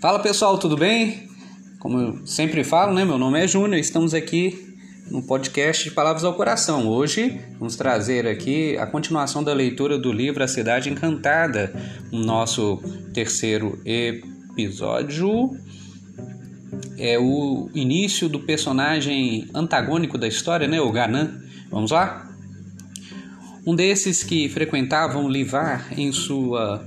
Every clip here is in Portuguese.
Fala pessoal, tudo bem? Como eu sempre falo, né? Meu nome é Júnior, estamos aqui no podcast de Palavras ao Coração. Hoje vamos trazer aqui a continuação da leitura do livro A Cidade Encantada, o nosso terceiro episódio. É o início do personagem antagônico da história, né? O Ganan. Vamos lá? Um desses que frequentavam Livar em sua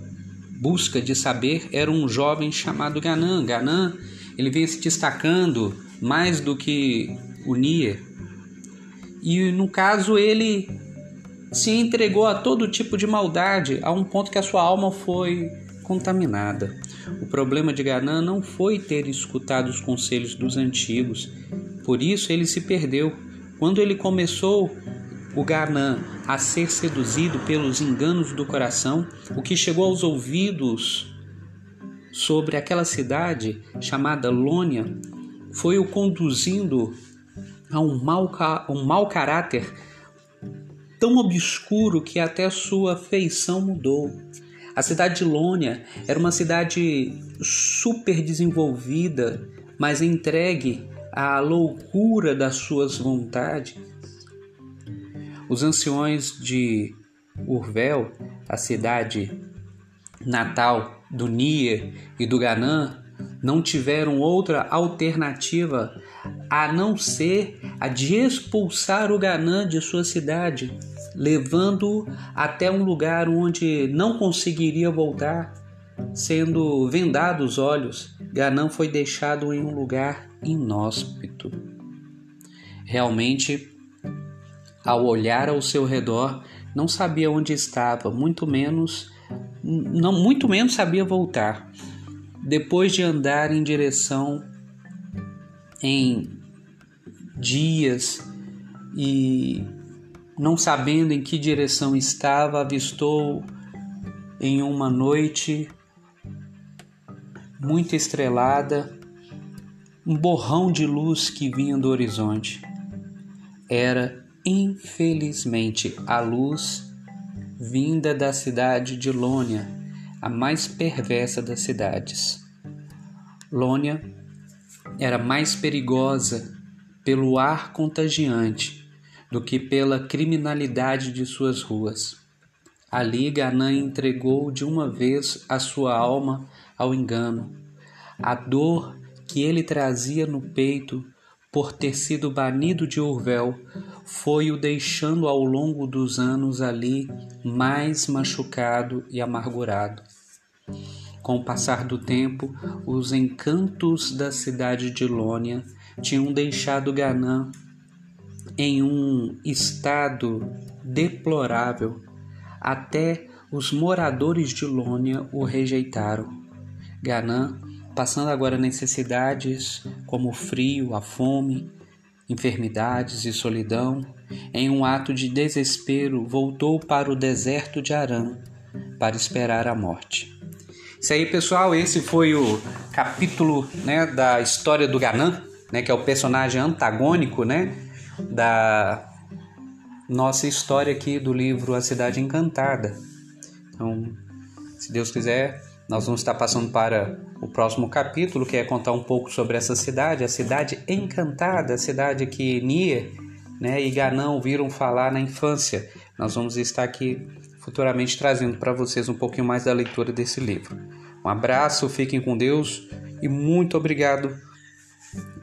busca de saber era um jovem chamado Ganan. Ganan ele vem se destacando mais do que o Nier. E no caso ele se entregou a todo tipo de maldade, a um ponto que a sua alma foi contaminada. O problema de Ganan não foi ter escutado os conselhos dos antigos, por isso ele se perdeu. Quando ele começou o Ganã a ser seduzido pelos enganos do coração, o que chegou aos ouvidos sobre aquela cidade chamada Lônia foi o conduzindo a um mau, um mau caráter tão obscuro que até sua feição mudou. A cidade de Lônia era uma cidade super desenvolvida, mas entregue à loucura das suas vontades os anciões de Urvel, a cidade natal do Nier e do Ganã, não tiveram outra alternativa a não ser a de expulsar o Ganã de sua cidade, levando-o até um lugar onde não conseguiria voltar. Sendo vendados os olhos, Ganã foi deixado em um lugar inóspito. Realmente, ao olhar ao seu redor, não sabia onde estava, muito menos não muito menos sabia voltar. Depois de andar em direção em dias e não sabendo em que direção estava, avistou em uma noite muito estrelada um borrão de luz que vinha do horizonte. Era Infelizmente, a luz vinda da cidade de Lônia, a mais perversa das cidades. Lônia era mais perigosa pelo ar contagiante do que pela criminalidade de suas ruas. Ali Ganã entregou de uma vez a sua alma ao engano. A dor que ele trazia no peito por ter sido banido de Urvel, foi o deixando ao longo dos anos ali mais machucado e amargurado. Com o passar do tempo, os encantos da cidade de Lônia tinham deixado Ganã em um estado deplorável. Até os moradores de Lônia o rejeitaram. Ganã passando agora necessidades como o frio, a fome, enfermidades e solidão, em um ato de desespero voltou para o deserto de Arã para esperar a morte. Isso aí, pessoal, esse foi o capítulo né, da história do Ganã, né, que é o personagem antagônico né, da nossa história aqui do livro A Cidade Encantada. Então, se Deus quiser, nós vamos estar passando para o próximo capítulo, que é contar um pouco sobre essa cidade, a cidade encantada, a cidade que Nier né, e Ganão viram falar na infância. Nós vamos estar aqui futuramente trazendo para vocês um pouquinho mais da leitura desse livro. Um abraço, fiquem com Deus e muito obrigado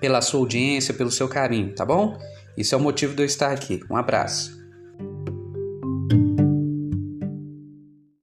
pela sua audiência, pelo seu carinho, tá bom? Isso é o motivo de eu estar aqui. Um abraço.